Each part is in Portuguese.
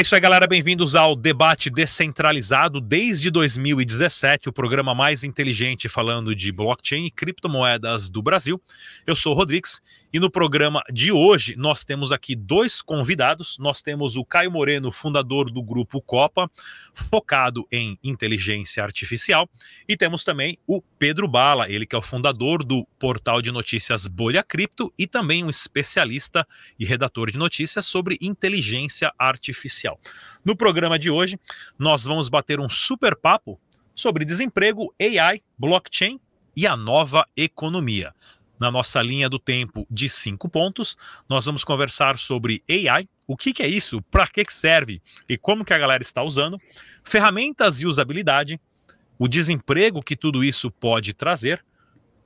É isso aí, galera. Bem-vindos ao Debate Descentralizado. Desde 2017, o programa mais inteligente falando de blockchain e criptomoedas do Brasil. Eu sou o Rodrigues e no programa de hoje nós temos aqui dois convidados. Nós temos o Caio Moreno, fundador do grupo Copa, focado em inteligência artificial, e temos também o Pedro Bala, ele que é o fundador do portal de notícias Bolha Cripto e também um especialista e redator de notícias sobre inteligência artificial artificial. No programa de hoje, nós vamos bater um super papo sobre desemprego, AI, blockchain e a nova economia. Na nossa linha do tempo de cinco pontos, nós vamos conversar sobre AI, o que, que é isso, para que serve e como que a galera está usando, ferramentas e usabilidade, o desemprego que tudo isso pode trazer,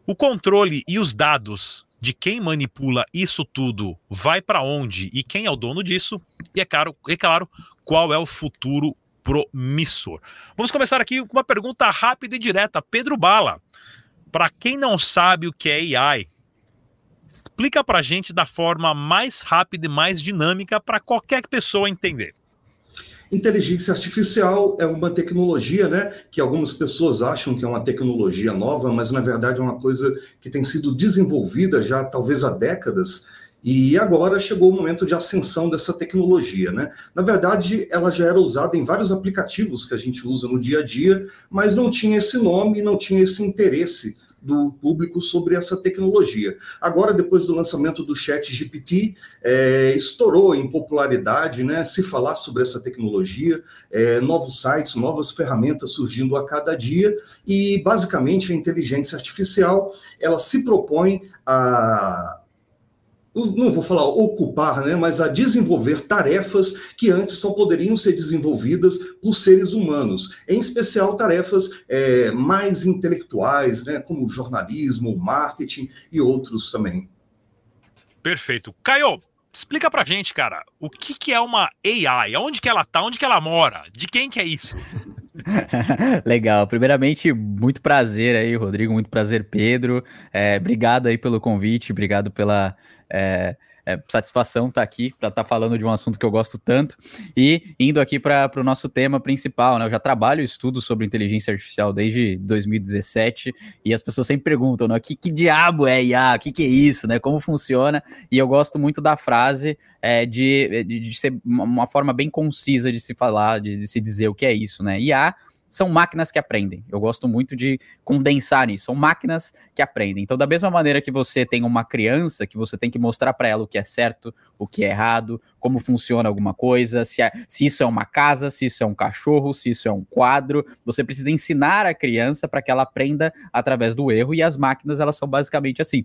o controle e os dados de quem manipula isso tudo vai para onde e quem é o dono disso, e é claro, é claro, qual é o futuro promissor. Vamos começar aqui com uma pergunta rápida e direta. Pedro Bala, para quem não sabe o que é AI, explica para gente da forma mais rápida e mais dinâmica para qualquer pessoa entender. Inteligência artificial é uma tecnologia, né, que algumas pessoas acham que é uma tecnologia nova, mas na verdade é uma coisa que tem sido desenvolvida já talvez há décadas. E agora chegou o momento de ascensão dessa tecnologia, né? Na verdade, ela já era usada em vários aplicativos que a gente usa no dia a dia, mas não tinha esse nome, não tinha esse interesse do público sobre essa tecnologia. Agora, depois do lançamento do Chat GPT, é, estourou em popularidade, né? Se falar sobre essa tecnologia, é, novos sites, novas ferramentas surgindo a cada dia e, basicamente, a inteligência artificial ela se propõe a não vou falar ocupar, né, mas a desenvolver tarefas que antes só poderiam ser desenvolvidas por seres humanos, em especial tarefas é, mais intelectuais, né, como jornalismo, marketing e outros também. Perfeito. Caio, explica pra gente, cara, o que, que é uma AI? Onde que ela tá? Onde que ela mora? De quem que é isso? Legal. Primeiramente, muito prazer aí, Rodrigo. Muito prazer, Pedro. É, obrigado aí pelo convite, obrigado pela é, é, satisfação estar tá aqui para estar tá falando de um assunto que eu gosto tanto e indo aqui para o nosso tema principal, né? Eu já trabalho e estudo sobre inteligência artificial desde 2017 e as pessoas sempre perguntam, né? Que, que diabo é IA? O que, que é isso, né? Como funciona? E eu gosto muito da frase é, de, de, de, ser uma forma bem concisa de se falar, de, de se dizer o que é isso, né? IA são máquinas que aprendem. Eu gosto muito de condensar isso. São máquinas que aprendem. Então, da mesma maneira que você tem uma criança, que você tem que mostrar para ela o que é certo, o que é errado, como funciona alguma coisa, se, é, se isso é uma casa, se isso é um cachorro, se isso é um quadro, você precisa ensinar a criança para que ela aprenda através do erro. E as máquinas, elas são basicamente assim.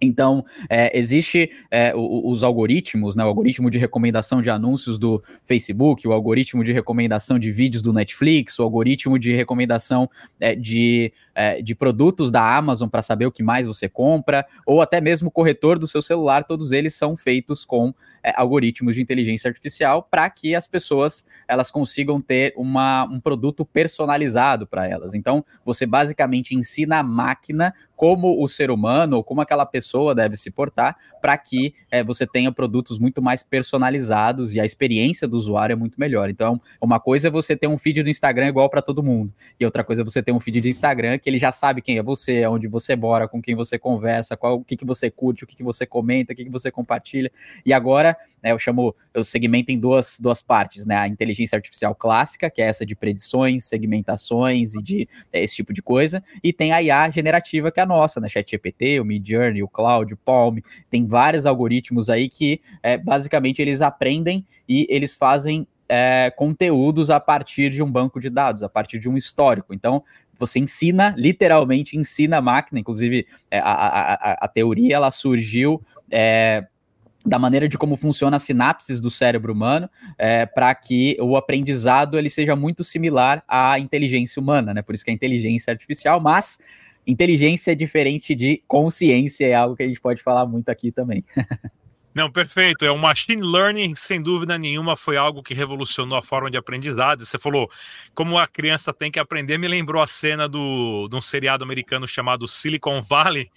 Então, é, existe é, os algoritmos, né, o algoritmo de recomendação de anúncios do Facebook, o algoritmo de recomendação de vídeos do Netflix, o algoritmo de recomendação é, de, é, de produtos da Amazon para saber o que mais você compra, ou até mesmo o corretor do seu celular, todos eles são feitos com é, algoritmos de inteligência artificial para que as pessoas elas consigam ter uma, um produto personalizado para elas. Então, você basicamente ensina a máquina como o ser humano ou como aquela pessoa deve se portar para que é, você tenha produtos muito mais personalizados e a experiência do usuário é muito melhor. Então, uma coisa é você ter um feed do Instagram igual para todo mundo, e outra coisa é você ter um feed de Instagram que ele já sabe quem é você, onde você mora, com quem você conversa, qual o que, que você curte, o que, que você comenta, o que, que você compartilha. E agora, né, eu chamo, eu segmento em duas, duas partes, né? A inteligência artificial clássica, que é essa de predições, segmentações e de é, esse tipo de coisa, e tem a IA generativa, que é a nossa, né? ChatGPT, o Midjourney, o Cloud, o Palm, tem vários algoritmos aí que é, basicamente eles aprendem e eles fazem é, conteúdos a partir de um banco de dados, a partir de um histórico. Então, você ensina, literalmente ensina a máquina, inclusive é, a, a, a, teoria ela surgiu é, da maneira de como funciona as sinapses do cérebro humano, é, para que o aprendizado ele seja muito similar à inteligência humana, né? Por isso que é inteligência artificial, mas inteligência é diferente de consciência, é algo que a gente pode falar muito aqui também. Não, perfeito. É o machine learning, sem dúvida nenhuma, foi algo que revolucionou a forma de aprendizado. Você falou como a criança tem que aprender, me lembrou a cena do, de um seriado americano chamado Silicon Valley,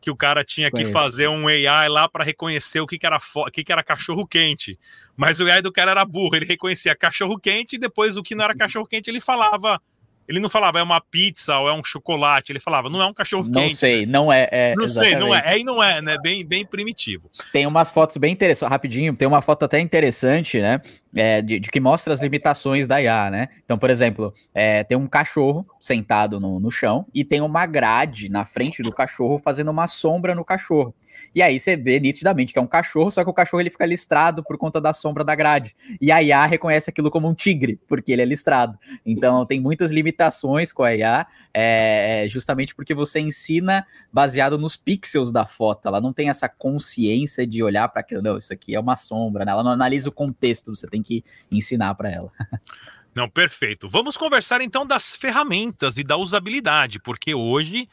que o cara tinha que fazer um AI lá para reconhecer o que, que era o que, que era cachorro quente. Mas o AI do cara era burro, ele reconhecia cachorro quente e depois o que não era cachorro quente ele falava ele não falava é uma pizza ou é um chocolate, ele falava não é um cachorro quente. Não sei, não é. é não exatamente. sei, não é. É e não é, né? Bem, bem primitivo. Tem umas fotos bem interessantes, rapidinho, tem uma foto até interessante, né? É, de, de, que mostra as limitações da IA, né? Então, por exemplo, é, tem um cachorro sentado no, no chão e tem uma grade na frente do cachorro fazendo uma sombra no cachorro. E aí você vê nitidamente que é um cachorro, só que o cachorro ele fica listrado por conta da sombra da grade. E a IA reconhece aquilo como um tigre, porque ele é listrado. Então, tem muitas limitações limitações com a IA, é, é, justamente porque você ensina baseado nos pixels da foto. Ela não tem essa consciência de olhar para aquilo, não, isso aqui é uma sombra, né? ela não analisa o contexto, você tem que ensinar para ela. Não, perfeito. Vamos conversar então das ferramentas e da usabilidade, porque hoje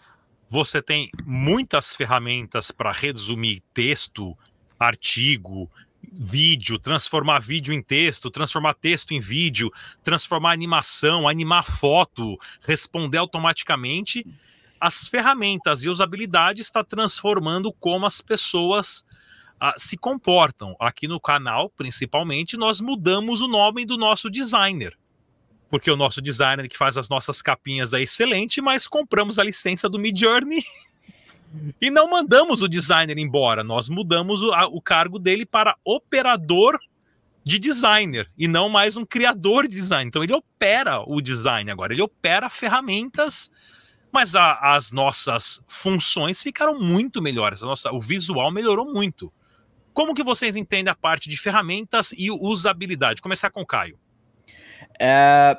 você tem muitas ferramentas para resumir texto, artigo, vídeo, transformar vídeo em texto, transformar texto em vídeo, transformar animação, animar foto, responder automaticamente. As ferramentas e usabilidade está transformando como as pessoas uh, se comportam. Aqui no canal, principalmente, nós mudamos o nome do nosso designer. Porque o nosso designer que faz as nossas capinhas é excelente, mas compramos a licença do Midjourney e não mandamos o designer embora, nós mudamos o, a, o cargo dele para operador de designer e não mais um criador de design. Então ele opera o design agora, ele opera ferramentas, mas a, as nossas funções ficaram muito melhores, a nossa, o visual melhorou muito. Como que vocês entendem a parte de ferramentas e usabilidade? Começar com o Caio. É,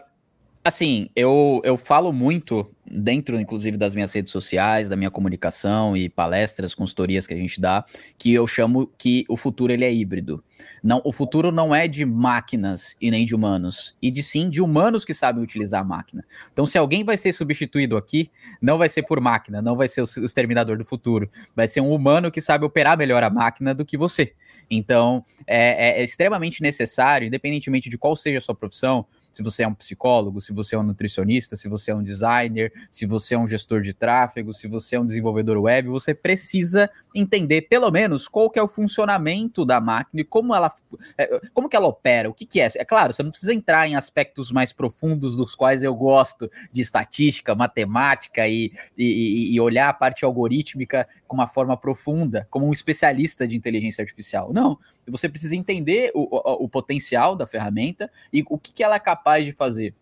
assim, eu, eu falo muito dentro, inclusive, das minhas redes sociais, da minha comunicação e palestras, consultorias que a gente dá, que eu chamo que o futuro ele é híbrido. Não, o futuro não é de máquinas e nem de humanos, e de sim de humanos que sabem utilizar a máquina. Então, se alguém vai ser substituído aqui, não vai ser por máquina, não vai ser o, exterminador do futuro, vai ser um humano que sabe operar melhor a máquina do que você. Então, é, é, é extremamente necessário, independentemente de qual seja a sua profissão, se você é um psicólogo, se você é um nutricionista, se você é um designer, se você é um gestor de tráfego, se você é um desenvolvedor web, você precisa entender pelo menos qual que é o funcionamento da máquina e como ela, é, como que ela opera, o que, que é. É claro, você não precisa entrar em aspectos mais profundos dos quais eu gosto de estatística, matemática e, e, e olhar a parte algorítmica com uma forma profunda, como um especialista de inteligência artificial. Não, você precisa entender o, o, o potencial da ferramenta e o que, que ela é capaz de fazer.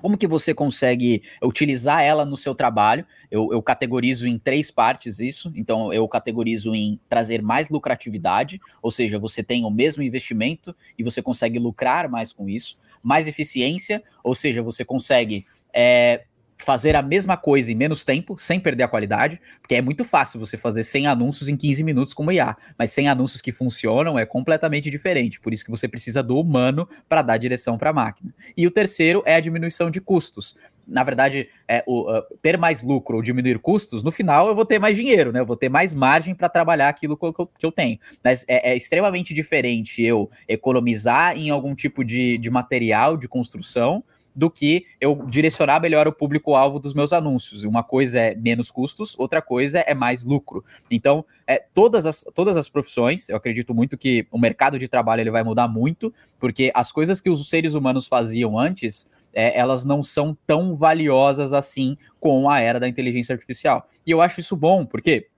Como que você consegue utilizar ela no seu trabalho? Eu, eu, categorizo em três partes isso. Então, eu categorizo em trazer mais lucratividade, ou seja, você tem o mesmo investimento e você consegue lucrar mais com isso. Mais eficiência, ou seja, você consegue é, fazer a mesma coisa em menos tempo, sem perder a qualidade, porque é muito fácil você fazer 100 anúncios em 15 minutos como IA, mas 100 anúncios que funcionam é completamente diferente, por isso que você precisa do humano para dar direção para a máquina. E o terceiro é a diminuição de custos. Na verdade, é, o, uh, ter mais lucro ou diminuir custos, no final eu vou ter mais dinheiro, né? Eu vou ter mais margem para trabalhar aquilo que eu, que eu tenho. Mas é, é, extremamente diferente eu economizar em algum tipo de, de material de construção do que eu direcionar melhor o público-alvo dos meus anúncios. Uma coisa é menos custos, outra coisa é mais lucro. Então, é, todas, as, todas as profissões, eu acredito muito que o mercado de trabalho ele vai mudar muito, porque as coisas que os seres humanos faziam antes, é, elas não são tão valiosas assim com a era da inteligência artificial. E eu acho isso bom, porque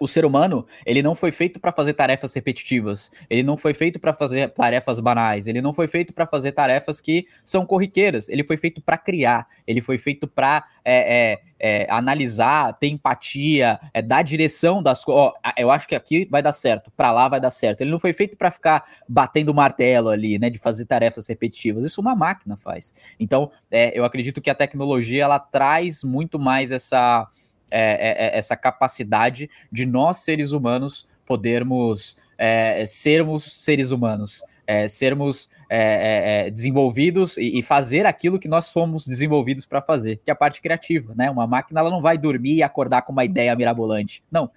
o ser humano, ele não foi feito para fazer tarefas repetitivas, ele não foi feito para fazer tarefas banais, ele não foi feito para fazer tarefas que são corriqueiras, ele foi feito para criar, ele foi feito para é, é, é, analisar, ter empatia, é, dar direção das coisas. Eu acho que aqui vai dar certo, para lá vai dar certo. Ele não foi feito para ficar batendo martelo ali, né, de fazer tarefas repetitivas. Isso uma máquina faz. Então, é, eu acredito que a tecnologia ela traz muito mais essa é, é, é, essa capacidade de nós, seres humanos, podermos é, sermos seres humanos, é, sermos é, desenvolvidos e, e, fazer aquilo que nós fomos desenvolvidos para fazer, que é a parte criativa, né? Uma máquina ela não vai dormir e acordar com uma ideia mirabolante, não.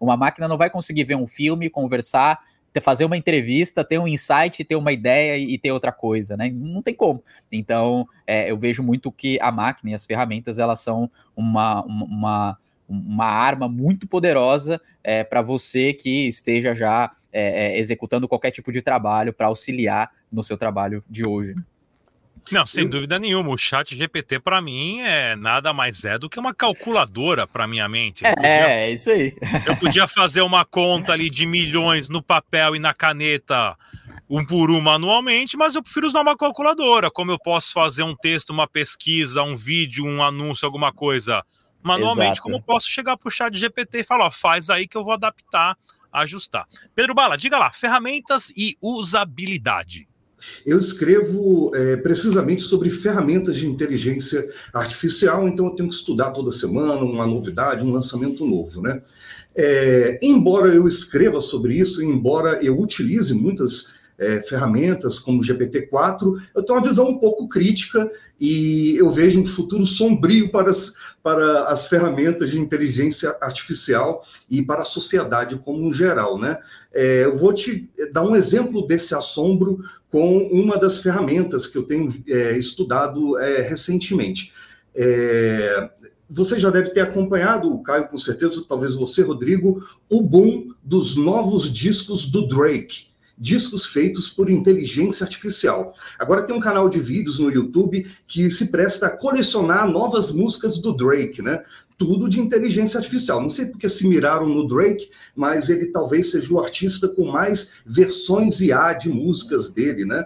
uma máquina não vai conseguir ver um filme, conversar fazer uma entrevista, ter um insight, ter uma ideia e ter outra coisa, né? Não tem como. Então, é, eu vejo muito que a máquina e as ferramentas, elas são uma, uma uma arma muito poderosa é, para você que esteja já é, é, executando qualquer tipo de trabalho para auxiliar no seu trabalho de hoje. Não, sem eu... dúvida nenhuma. O chat GPT para mim é nada mais é do que uma calculadora para minha mente. É, podia, é, isso aí. Eu podia fazer uma conta ali de milhões no papel e na caneta um por um manualmente, mas eu prefiro usar uma calculadora. Como eu posso fazer um texto, uma pesquisa, um vídeo, um anúncio, alguma coisa manualmente, Exato. como eu posso chegar para o chat GPT e falar, ó, faz aí que eu vou adaptar, ajustar. Pedro Bala, diga lá, ferramentas e usabilidade. Eu escrevo é, precisamente sobre ferramentas de inteligência artificial, então eu tenho que estudar toda semana uma novidade, um lançamento novo, né? É, embora eu escreva sobre isso, embora eu utilize muitas é, ferramentas como o GPT-4, eu tenho uma visão um pouco crítica e eu vejo um futuro sombrio para as, para as ferramentas de inteligência artificial e para a sociedade como um geral. Né? É, eu vou te dar um exemplo desse assombro com uma das ferramentas que eu tenho é, estudado é, recentemente. É, você já deve ter acompanhado, o Caio com certeza, talvez você, Rodrigo, o boom dos novos discos do Drake discos feitos por inteligência artificial. Agora tem um canal de vídeos no YouTube que se presta a colecionar novas músicas do Drake, né? Tudo de inteligência artificial. Não sei porque se miraram no Drake, mas ele talvez seja o artista com mais versões IA de músicas dele, né?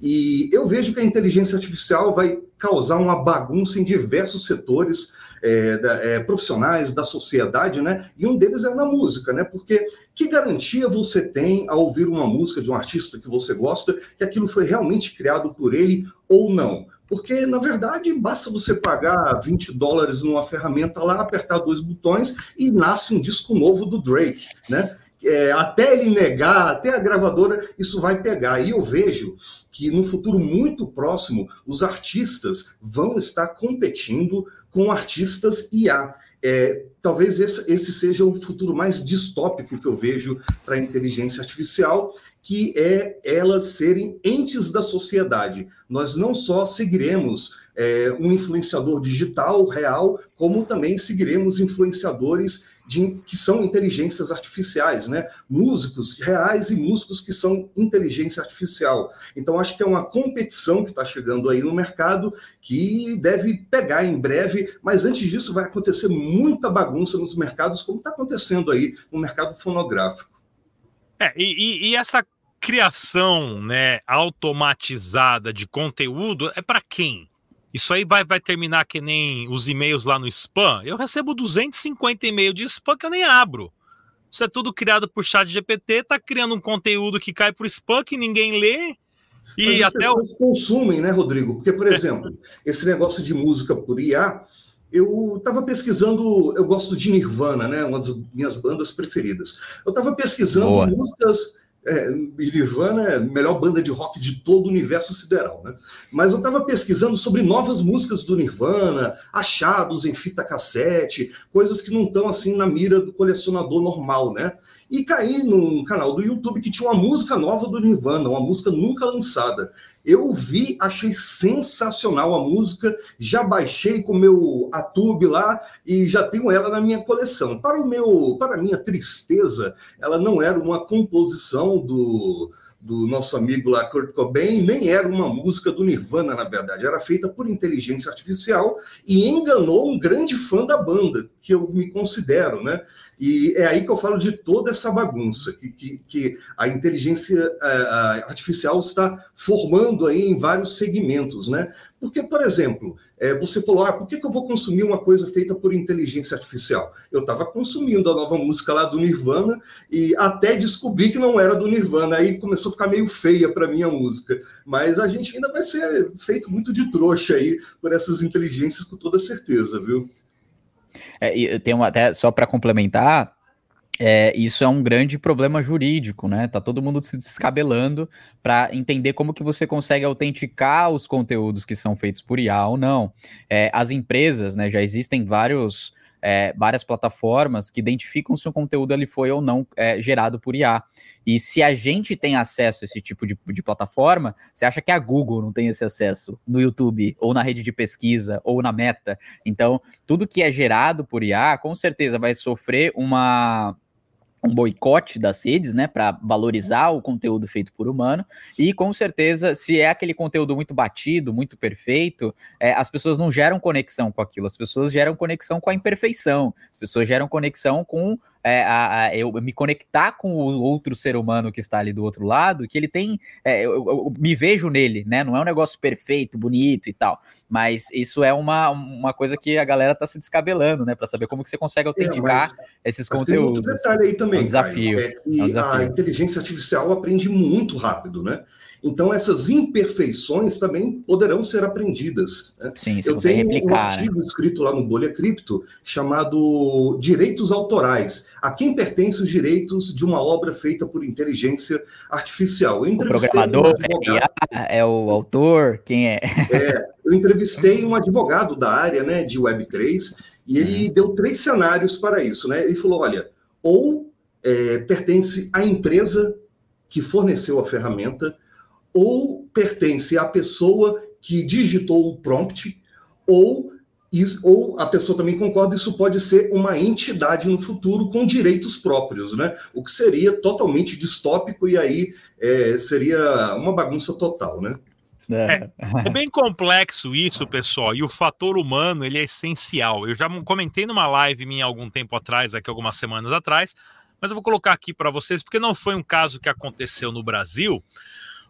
E eu vejo que a inteligência artificial vai causar uma bagunça em diversos setores é, da, é, profissionais da sociedade, né? E um deles é na música, né? Porque que garantia você tem ao ouvir uma música de um artista que você gosta que aquilo foi realmente criado por ele ou não? Porque, na verdade, basta você pagar 20 dólares numa ferramenta lá, apertar dois botões e nasce um disco novo do Drake, né? É, até ele negar, até a gravadora, isso vai pegar. E eu vejo que no futuro muito próximo, os artistas vão estar competindo com artistas IA. É, talvez esse, esse, seja o futuro mais distópico que eu vejo para a inteligência artificial, que é elas serem entes da sociedade. Nós não só seguiremos é, um influenciador digital real, como também seguiremos influenciadores de, que são inteligências artificiais, né? Músicos reais e músicos que são inteligência artificial. Então, acho que é uma competição que está chegando aí no mercado que deve pegar em breve, mas antes disso vai acontecer muita bagunça nos mercados, como está acontecendo aí no mercado fonográfico. É, e, e essa criação né, automatizada de conteúdo é para quem? Isso aí vai, vai terminar que nem os e-mails lá no spam. Eu recebo 250 e-mails de spam que eu nem abro. Isso é tudo criado por chat GPT, tá criando um conteúdo que cai pro spam que ninguém lê. E Mas até o... consumem, né, Rodrigo? Porque, por exemplo, esse negócio de música por IA, eu estava pesquisando, eu gosto de Nirvana, né? Uma das minhas bandas preferidas. Eu estava pesquisando Boa. músicas é, Nirvana é a melhor banda de rock de todo o universo sideral, né? Mas eu estava pesquisando sobre novas músicas do Nirvana, achados em fita cassete, coisas que não estão assim na mira do colecionador normal, né? E caí num canal do YouTube que tinha uma música nova do Nirvana, uma música nunca lançada. Eu vi, achei sensacional a música, já baixei com o meu Atube lá e já tenho ela na minha coleção. Para o meu, para minha tristeza, ela não era uma composição do do nosso amigo lá, Kurt Cobain, nem era uma música do Nirvana, na verdade, era feita por inteligência artificial e enganou um grande fã da banda, que eu me considero, né? E é aí que eu falo de toda essa bagunça que, que, que a inteligência a, artificial está formando aí em vários segmentos, né? Porque, por exemplo, é, você falou, ah, por que, que eu vou consumir uma coisa feita por inteligência artificial? Eu estava consumindo a nova música lá do Nirvana e até descobri que não era do Nirvana, aí começou a ficar meio feia para mim a música. Mas a gente ainda vai ser feito muito de trouxa aí por essas inteligências com toda certeza, viu? É, eu tenho até só para complementar, é, isso é um grande problema jurídico, né? Tá todo mundo se descabelando para entender como que você consegue autenticar os conteúdos que são feitos por IA ou não. É, as empresas, né? Já existem vários é, várias plataformas que identificam se o conteúdo ali foi ou não é, gerado por IA. E se a gente tem acesso a esse tipo de, de plataforma, você acha que a Google não tem esse acesso no YouTube, ou na rede de pesquisa, ou na Meta? Então, tudo que é gerado por IA, com certeza vai sofrer uma um boicote das redes, né, para valorizar o conteúdo feito por humano. E com certeza, se é aquele conteúdo muito batido, muito perfeito, é, as pessoas não geram conexão com aquilo, as pessoas geram conexão com a imperfeição, as pessoas geram conexão com é, a, a, eu me conectar com o outro ser humano que está ali do outro lado, que ele tem. É, eu, eu, me vejo nele, né? Não é um negócio perfeito, bonito e tal. Mas isso é uma, uma coisa que a galera está se descabelando, né? Para saber como que você consegue autenticar é, mas, esses mas conteúdos. Tem outro detalhe aí também. É um desafio. Caio, é, é um desafio. a inteligência artificial aprende muito rápido, né? Então, essas imperfeições também poderão ser aprendidas. Né? Sim, Eu tenho replicar, um artigo né? escrito lá no Bolha Cripto chamado Direitos Autorais. A quem pertence os direitos de uma obra feita por inteligência artificial? Eu o programador um é, é, o autor? Quem é? é? Eu entrevistei um advogado da área né, de Web3 e ele hum. deu três cenários para isso. Né? Ele falou: olha, ou é, pertence à empresa que forneceu a ferramenta, ou pertence à pessoa que digitou o prompt, ou, ou a pessoa também concorda, isso pode ser uma entidade no futuro com direitos próprios, né? O que seria totalmente distópico e aí é, seria uma bagunça total, né? É. é, bem complexo isso, pessoal, e o fator humano ele é essencial. Eu já comentei numa live minha algum tempo atrás, aqui algumas semanas atrás, mas eu vou colocar aqui para vocês porque não foi um caso que aconteceu no Brasil,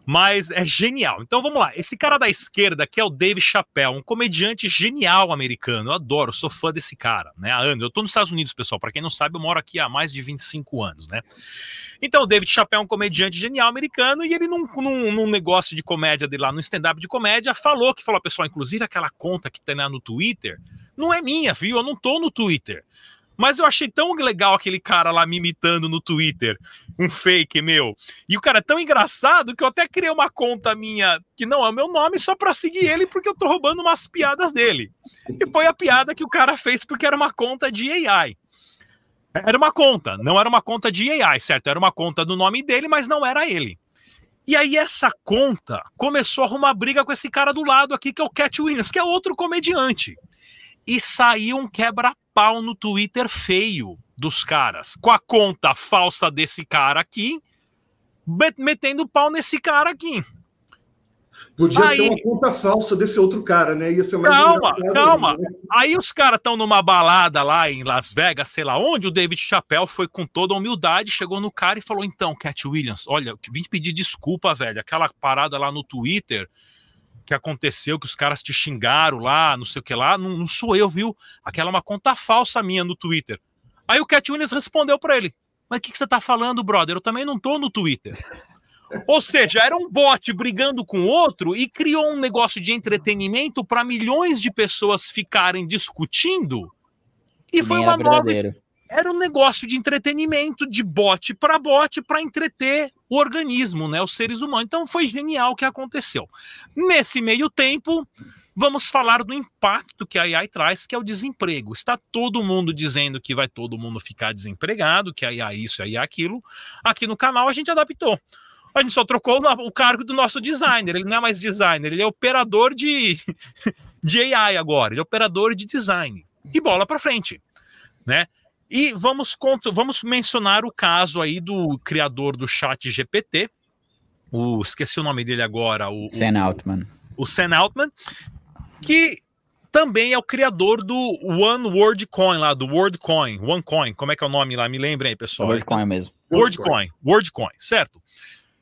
mas é genial. Então vamos lá. Esse cara da esquerda que é o Dave Chappelle, um comediante genial americano. Eu adoro, sou fã desse cara, né? Há anos. Eu tô nos Estados Unidos, pessoal. Para quem não sabe, eu moro aqui há mais de 25 anos, né? Então o David Chappelle é um comediante genial americano e ele num, num, num negócio de comédia dele lá, no stand-up de comédia, falou que falou, pessoal, inclusive aquela conta que tem lá no Twitter, não é minha, viu? Eu não tô no Twitter. Mas eu achei tão legal aquele cara lá me imitando no Twitter, um fake meu. E o cara é tão engraçado que eu até criei uma conta minha que não é o meu nome só para seguir ele porque eu tô roubando umas piadas dele. E foi a piada que o cara fez porque era uma conta de AI. Era uma conta, não era uma conta de AI, certo? Era uma conta do nome dele, mas não era ele. E aí essa conta começou a arrumar briga com esse cara do lado aqui, que é o Cat Williams, que é outro comediante. E saiu um quebra pau no Twitter feio dos caras, com a conta falsa desse cara aqui, metendo pau nesse cara aqui. Podia aí, ser uma conta falsa desse outro cara, né? Ia ser mais Calma, calma. Né? Aí os caras estão numa balada lá em Las Vegas, sei lá onde, o David Chappelle foi com toda humildade, chegou no cara e falou: então, Cat Williams, olha, vim pedir desculpa, velho. Aquela parada lá no Twitter que aconteceu, que os caras te xingaram lá, não sei o que lá, não, não sou eu, viu? Aquela é uma conta falsa minha no Twitter. Aí o Cat Williams respondeu para ele: Mas o que, que você tá falando, brother? Eu também não tô no Twitter. Ou seja, era um bot brigando com outro e criou um negócio de entretenimento para milhões de pessoas ficarem discutindo. E foi uma nova, era um negócio de entretenimento, de bote para bote, para entreter o organismo, né, os seres humanos. Então foi genial o que aconteceu. Nesse meio tempo, vamos falar do impacto que a AI traz, que é o desemprego. Está todo mundo dizendo que vai todo mundo ficar desempregado, que a AI isso, a AI aquilo. Aqui no canal a gente adaptou. A gente só trocou o cargo do nosso designer. Ele não é mais designer, ele é operador de, de AI agora. Ele é operador de design. E bola para frente, né? E vamos, vamos mencionar o caso aí do criador do chat GPT, o, esqueci o nome dele agora. O, Sam Altman. O Sam Altman, que também é o criador do One World Coin lá, do World Coin, OneCoin, como é que é o nome lá? Me lembrem aí, pessoal. WorldCoin mesmo. WorldCoin, WorldCoin, certo?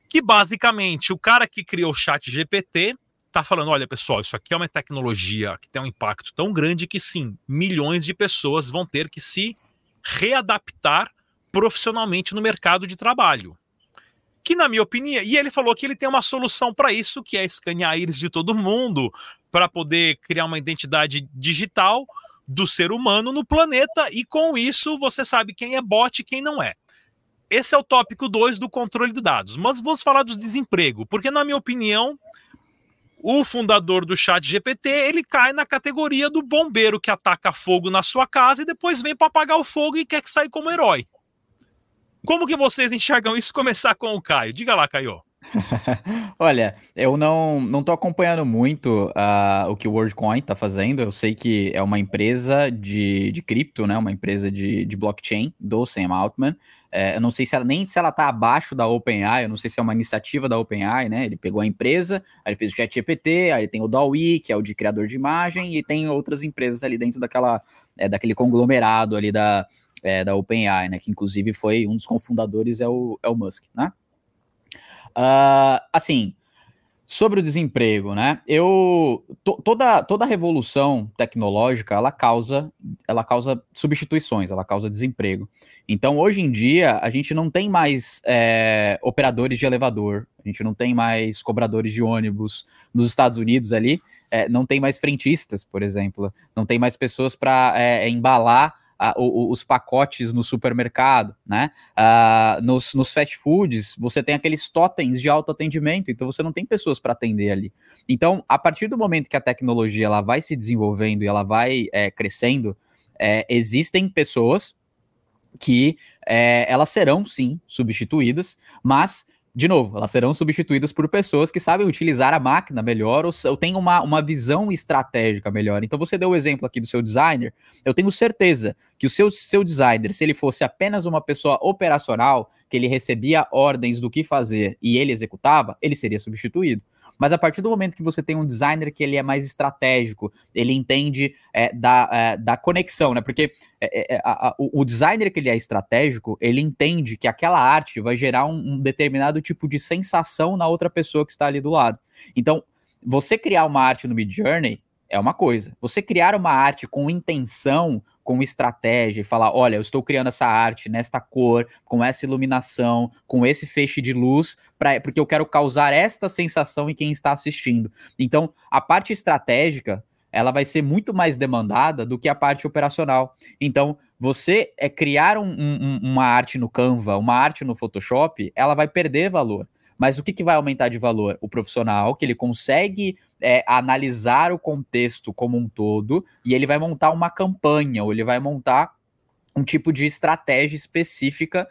Que basicamente o cara que criou o chat GPT tá falando, olha pessoal, isso aqui é uma tecnologia que tem um impacto tão grande que sim, milhões de pessoas vão ter que se readaptar profissionalmente no mercado de trabalho. Que, na minha opinião, e ele falou que ele tem uma solução para isso, que é escanear a íris de todo mundo, para poder criar uma identidade digital do ser humano no planeta, e com isso você sabe quem é bot e quem não é. Esse é o tópico 2 do controle de dados. Mas vamos falar do desemprego, porque, na minha opinião, o fundador do Chat GPT, ele cai na categoria do bombeiro que ataca fogo na sua casa e depois vem para apagar o fogo e quer que saia como herói. Como que vocês enxergam isso começar com o Caio? Diga lá, Caio. Olha, eu não não tô acompanhando muito uh, o que o WorldCoin está fazendo. Eu sei que é uma empresa de, de cripto, né? Uma empresa de, de blockchain do Sam Altman. É, eu não sei se ela, nem se ela tá abaixo da OpenAI, eu não sei se é uma iniciativa da OpenAI, né? Ele pegou a empresa, aí ele fez o ChatGPT, aí tem o DAWI, que é o de criador de imagem, e tem outras empresas ali dentro daquela, é, daquele conglomerado ali da, é, da OpenAI, né? Que inclusive foi um dos cofundadores é o, é o Musk, né? Uh, assim, sobre o desemprego, né? Eu to, toda toda revolução tecnológica ela causa ela causa substituições, ela causa desemprego. Então hoje em dia a gente não tem mais é, operadores de elevador, a gente não tem mais cobradores de ônibus nos Estados Unidos ali, é, não tem mais frentistas, por exemplo, não tem mais pessoas para é, embalar os pacotes no supermercado, né? Uh, nos, nos fast foods, você tem aqueles totens de autoatendimento, então você não tem pessoas para atender ali. Então, a partir do momento que a tecnologia ela vai se desenvolvendo e ela vai é, crescendo, é, existem pessoas que é, elas serão sim substituídas, mas de novo, elas serão substituídas por pessoas que sabem utilizar a máquina melhor ou, ou têm uma, uma visão estratégica melhor. Então, você deu o exemplo aqui do seu designer. Eu tenho certeza que o seu, seu designer, se ele fosse apenas uma pessoa operacional, que ele recebia ordens do que fazer e ele executava, ele seria substituído. Mas a partir do momento que você tem um designer que ele é mais estratégico, ele entende é, da, é, da conexão, né? Porque é, é, é a, a, o designer que ele é estratégico, ele entende que aquela arte vai gerar um, um determinado tipo de sensação na outra pessoa que está ali do lado. Então, você criar uma arte no Mid Journey é uma coisa. Você criar uma arte com intenção, com estratégia, e falar: olha, eu estou criando essa arte nesta cor, com essa iluminação, com esse feixe de luz, pra, porque eu quero causar esta sensação em quem está assistindo. Então, a parte estratégica ela vai ser muito mais demandada do que a parte operacional. Então, você é criar um, um, uma arte no Canva, uma arte no Photoshop, ela vai perder valor. Mas o que, que vai aumentar de valor? O profissional, que ele consegue é, analisar o contexto como um todo e ele vai montar uma campanha, ou ele vai montar um tipo de estratégia específica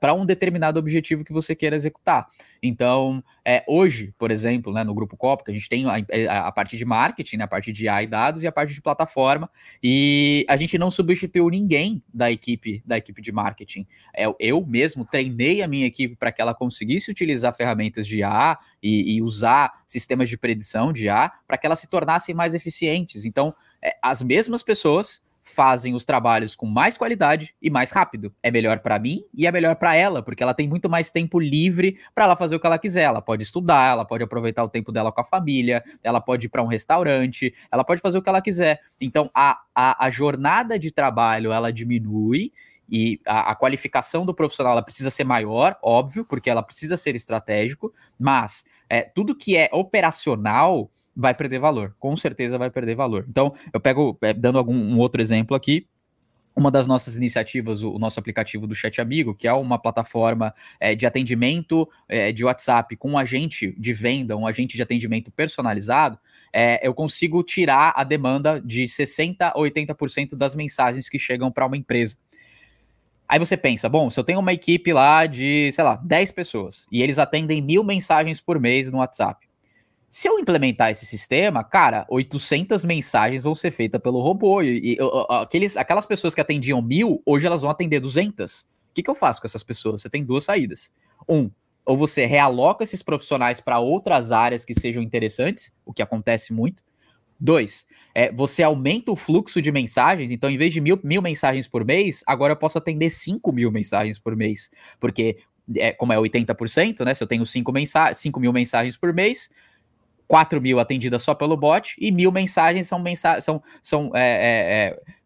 para um determinado objetivo que você queira executar. Então, é, hoje, por exemplo, né, no Grupo Copa, que a gente tem a, a, a, parte de marketing, né, a parte de AI dados e a parte de plataforma, e a gente não substituiu ninguém da equipe da equipe de marketing. É, eu mesmo treinei a minha equipe para que ela conseguisse utilizar ferramentas de IA e, e usar sistemas de predição de IA para que elas se tornassem mais eficientes. Então, é, as mesmas pessoas fazem os trabalhos com mais qualidade e mais rápido. É melhor para mim e é melhor para ela, porque ela tem muito mais tempo livre para ela fazer o que ela quiser. Ela pode estudar, ela pode aproveitar o tempo dela com a família, ela pode ir para um restaurante, ela pode fazer o que ela quiser. Então a, a, a jornada de trabalho ela diminui e a, a, qualificação do profissional ela precisa ser maior, óbvio, porque ela precisa ser estratégico, mas é, tudo que é operacional vai perder valor, com certeza vai perder valor. Então, eu pego, é, dando algum um outro exemplo aqui, uma das nossas iniciativas, o, nosso aplicativo do Chat Amigo, que é uma plataforma é, de atendimento é, de WhatsApp com um agente de venda, um agente de atendimento personalizado, é, eu consigo tirar a demanda de 60% a 80% das mensagens que chegam para uma empresa. Aí você pensa, bom, se eu tenho uma equipe lá de, sei lá, 10 pessoas e eles atendem mil mensagens por mês no WhatsApp, se eu implementar esse sistema, cara, 800 mensagens vão ser feitas pelo robô. E, e aqueles, aquelas pessoas que atendiam mil, hoje elas vão atender 200. O que, que eu faço com essas pessoas? Você tem duas saídas. Um, ou você realoca esses profissionais para outras áreas que sejam interessantes, o que acontece muito. Dois, é, você aumenta o fluxo de mensagens, então em vez de mil, mil mensagens por mês, agora eu posso atender 5 mil mensagens por mês, porque é, como é 80%, né? Se eu tenho 5 mensa mil mensagens por mês, 4 mil atendidas só pelo bot e mil mensagens são, mensa são, são é,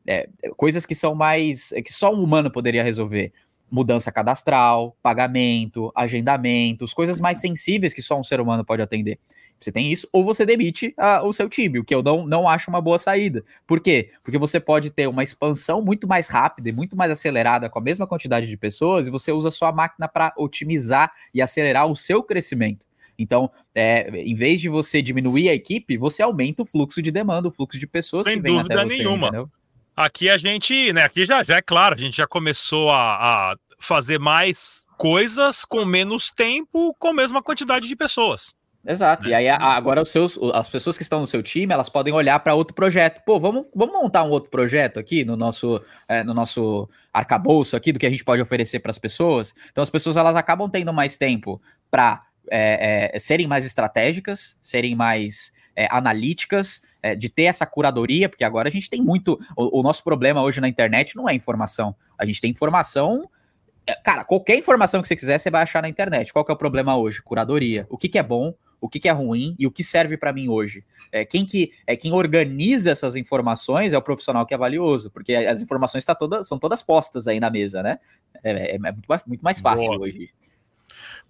é, é, é, coisas que são mais. que só um humano poderia resolver. Mudança cadastral, pagamento, agendamentos, coisas mais sensíveis que só um ser humano pode atender. Você tem isso, ou você demite a, o seu time, o que eu não, não acho uma boa saída. Por quê? Porque você pode ter uma expansão muito mais rápida e muito mais acelerada com a mesma quantidade de pessoas, e você usa sua máquina para otimizar e acelerar o seu crescimento. Então, é, em vez de você diminuir a equipe, você aumenta o fluxo de demanda, o fluxo de pessoas Sem que vêm até você. nenhuma. Entendeu? Aqui a gente, né? Aqui já, já é claro, a gente já começou a, a fazer mais coisas com menos tempo, com a mesma quantidade de pessoas. Exato. Né? E aí agora os seus, as pessoas que estão no seu time, elas podem olhar para outro projeto. Pô, vamos, vamos montar um outro projeto aqui no nosso, é, no nosso arcabouço aqui do que a gente pode oferecer para as pessoas. Então as pessoas elas acabam tendo mais tempo para é, é, serem mais estratégicas, serem mais é, analíticas, é, de ter essa curadoria, porque agora a gente tem muito. O, o nosso problema hoje na internet não é informação. A gente tem informação é, cara, qualquer informação que você quiser, você vai achar na internet. Qual que é o problema hoje? Curadoria. O que, que é bom, o que, que é ruim e o que serve para mim hoje. É, quem que é quem organiza essas informações é o profissional que é valioso, porque as informações tá toda, são todas postas aí na mesa, né? É, é, é muito, mais, muito mais fácil Boa. hoje.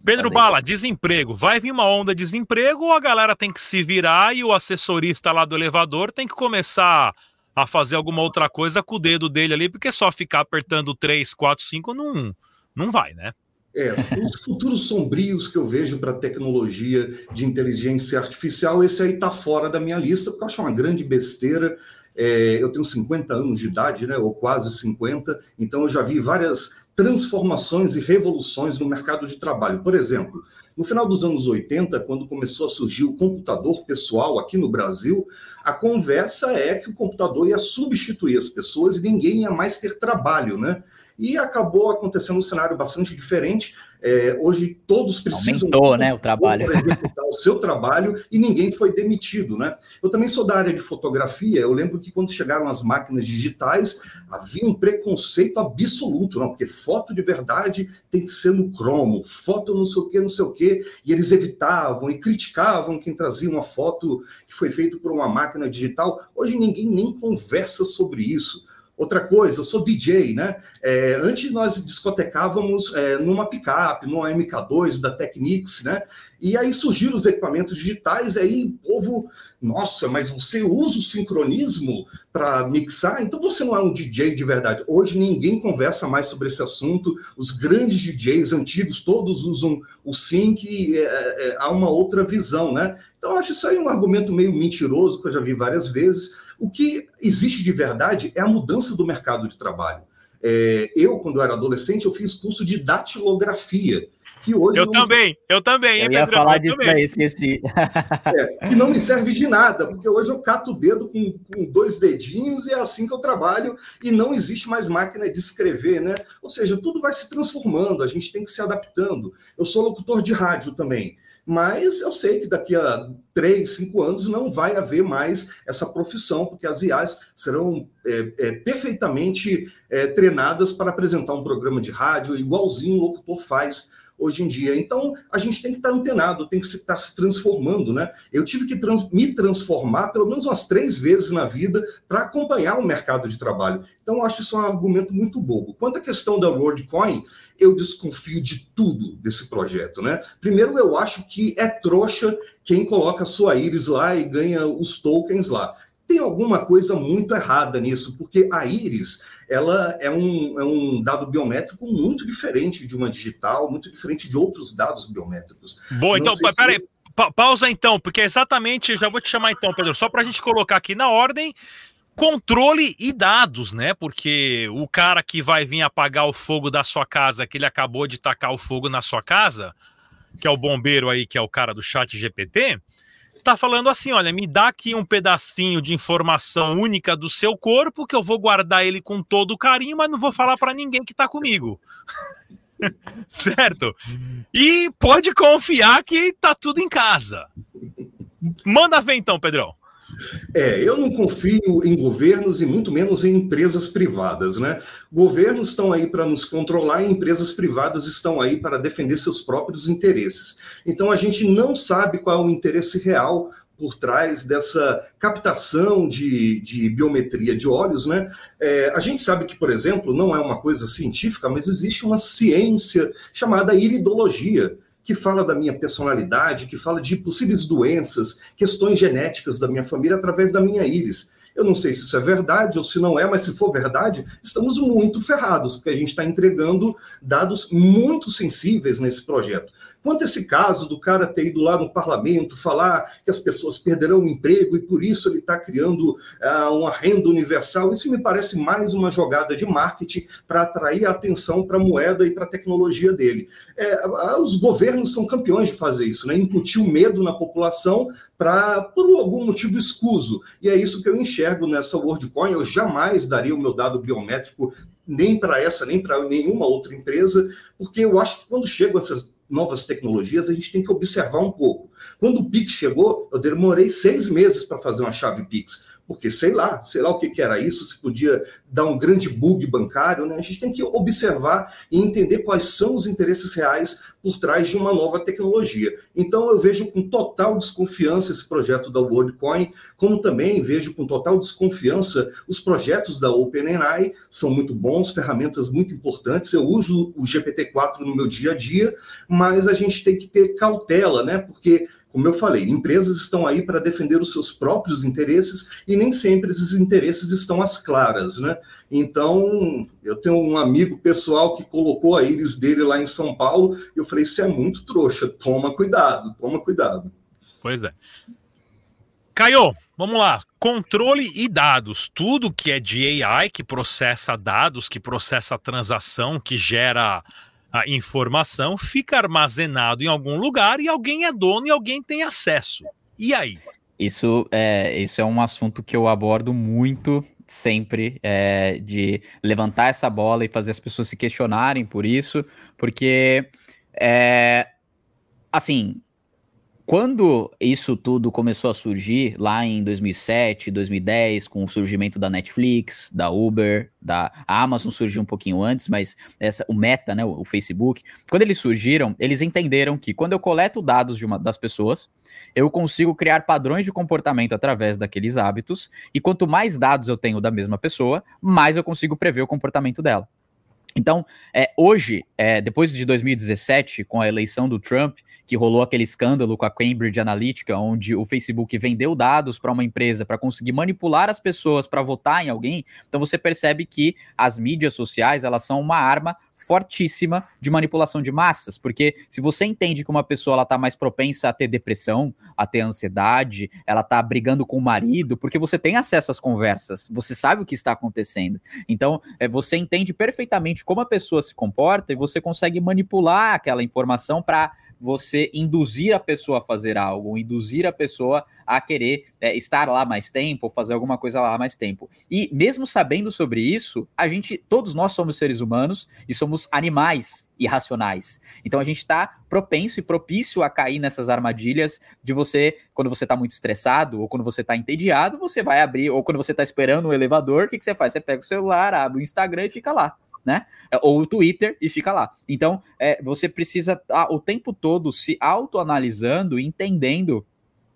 Pedro Bala, desemprego. Vai vir uma onda de desemprego ou a galera tem que se virar e o assessorista lá do elevador tem que começar a fazer alguma outra coisa com o dedo dele ali, porque só ficar apertando 3, 4, 5 não, não vai, né? É, os futuros sombrios que eu vejo para a tecnologia de inteligência artificial, esse aí está fora da minha lista, porque eu acho uma grande besteira. É, eu tenho 50 anos de idade, né, ou quase 50, então eu já vi várias transformações e revoluções no mercado de trabalho. Por exemplo, no final dos anos 80, quando começou a surgir o computador pessoal aqui no Brasil, a conversa é que o computador ia substituir as pessoas e ninguém ia mais ter trabalho, né? E acabou acontecendo um cenário bastante diferente. É, hoje todos precisam Aumentou, né, o trabalho. executar o seu trabalho e ninguém foi demitido, né? Eu também sou da área de fotografia. Eu lembro que quando chegaram as máquinas digitais havia um preconceito absoluto, não? Porque foto de verdade tem que ser no cromo, foto não sei o que, não sei o que, e eles evitavam e criticavam quem trazia uma foto que foi feita por uma máquina digital. Hoje ninguém nem conversa sobre isso. Outra coisa, eu sou DJ, né? É, antes nós discotecávamos é, numa picape, numa MK2 da Technics, né? E aí surgiram os equipamentos digitais, aí o povo, nossa, mas você usa o sincronismo para mixar? Então você não é um DJ de verdade. Hoje ninguém conversa mais sobre esse assunto. Os grandes DJs antigos todos usam o sync, é, é, há uma outra visão, né? Então eu acho isso aí um argumento meio mentiroso que eu já vi várias vezes o que existe de verdade é a mudança do mercado de trabalho. É, eu, quando era adolescente, eu fiz curso de datilografia. Que hoje eu também, eu também. Eu ia falar disso aí, esqueci. É, e não me serve de nada, porque hoje eu cato o dedo com, com, dois dedinhos e é assim que eu trabalho, e não existe mais máquina de escrever, né? Ou seja, tudo vai se transformando, a gente tem que se adaptando. Eu sou locutor de rádio também mas eu sei que daqui a três, cinco anos não vai haver mais essa profissão, porque as IAs serão é, é, perfeitamente é, treinadas para apresentar um programa de rádio, igualzinho o locutor faz hoje em dia. Então, a gente tem que estar antenado, tem que estar se transformando, né? Eu tive que trans me transformar pelo menos umas três vezes na vida para acompanhar o mercado de trabalho. Então, eu acho isso um argumento muito bobo. Quanto à questão da WorldCoin, eu desconfio de tudo desse projeto, né? Primeiro, eu acho que é trouxa quem coloca a sua íris lá e ganha os tokens lá tem alguma coisa muito errada nisso, porque a íris ela é um, é um dado biométrico muito diferente de uma digital, muito diferente de outros dados biométricos. Bom, então, peraí, se... pa pausa então, porque é exatamente, já vou te chamar então, Pedro, só para a gente colocar aqui na ordem, controle e dados, né? Porque o cara que vai vir apagar o fogo da sua casa, que ele acabou de tacar o fogo na sua casa, que é o bombeiro aí, que é o cara do chat GPT, tá falando assim: olha, me dá aqui um pedacinho de informação única do seu corpo, que eu vou guardar ele com todo carinho, mas não vou falar para ninguém que tá comigo. certo? E pode confiar que tá tudo em casa. Manda ver então, Pedrão. É, eu não confio em governos e muito menos em empresas privadas, né? Governos estão aí para nos controlar e empresas privadas estão aí para defender seus próprios interesses. Então a gente não sabe qual é o interesse real por trás dessa captação de, de biometria de olhos, né? É, a gente sabe que, por exemplo, não é uma coisa científica, mas existe uma ciência chamada iridologia que fala da minha personalidade, que fala de possíveis doenças, questões genéticas da minha família através da minha íris. Eu não sei se isso é verdade ou se não é, mas se for verdade, estamos muito ferrados, porque a gente está entregando dados muito sensíveis nesse projeto. Quanto esse caso do cara ter ido lá no parlamento falar que as pessoas perderão o emprego e por isso ele está criando uh, uma renda universal, isso me parece mais uma jogada de marketing para atrair a atenção para a moeda e para a tecnologia dele. É, os governos são campeões de fazer isso, né? incutir o medo na população para, por algum motivo escuso. E é isso que eu enxergo nessa WorldCoin. Eu jamais daria o meu dado biométrico nem para essa, nem para nenhuma outra empresa, porque eu acho que quando chegam essas novas tecnologias, a gente tem que observar um pouco. Quando o Pix chegou, eu demorei seis meses para fazer uma chave Pix porque sei lá, sei lá o que, que, era isso, se podia dar um grande bug bancário, né? A gente tem que observar e entender quais são os interesses reais por trás de uma nova tecnologia. Então eu vejo com total desconfiança esse projeto da WorldCoin, como também vejo com total desconfiança os projetos da OpenAI, são muito bons, ferramentas muito importantes. Eu uso o GPT-4 no meu dia a dia, mas a gente tem que ter cautela, né? Porque como eu falei, empresas estão aí para defender os seus próprios interesses e nem sempre esses interesses estão às claras, né? Então, eu tenho um amigo pessoal que colocou a íris dele lá em São Paulo e eu falei: isso é muito trouxa, toma cuidado, toma cuidado. Pois é. Caio, vamos lá. Controle e dados. Tudo que é de AI, que processa dados, que processa transação, que gera a informação fica armazenado em algum lugar e alguém é dono e alguém tem acesso. E aí? Isso é, isso é um assunto que eu abordo muito sempre, é, de levantar essa bola e fazer as pessoas se questionarem por isso, porque é, assim, quando isso tudo começou a surgir, lá em 2007, 2010, com o surgimento da Netflix, da Uber, da Amazon surgiu um pouquinho antes, mas essa, o Meta, né, o, o Facebook, quando eles surgiram, eles entenderam que quando eu coleto dados de uma, das pessoas, eu consigo criar padrões de comportamento através daqueles hábitos, e quanto mais dados eu tenho da mesma pessoa, mais eu consigo prever o comportamento dela. Então, é, hoje, é, depois de 2017, com a eleição do Trump, que rolou aquele escândalo com a Cambridge Analytica, onde o Facebook vendeu dados para uma empresa para conseguir manipular as pessoas para votar em alguém, então você percebe que as mídias sociais elas são uma arma fortíssima de manipulação de massas, porque se você entende que uma pessoa ela tá mais propensa a ter depressão, a ter ansiedade, ela tá brigando com o marido, porque você tem acesso às conversas, você sabe o que está acontecendo. Então, é, você entende perfeitamente como a pessoa se comporta e você consegue manipular aquela informação para você induzir a pessoa a fazer algo, induzir a pessoa a querer é, estar lá mais tempo, fazer alguma coisa lá mais tempo. E mesmo sabendo sobre isso, a gente, todos nós somos seres humanos e somos animais irracionais. Então a gente está propenso e propício a cair nessas armadilhas de você, quando você está muito estressado ou quando você está entediado, você vai abrir, ou quando você está esperando o elevador, o que, que você faz? Você pega o celular, abre o Instagram e fica lá né? É, ou o Twitter e fica lá. Então, é, você precisa estar o tempo todo se autoanalisando, entendendo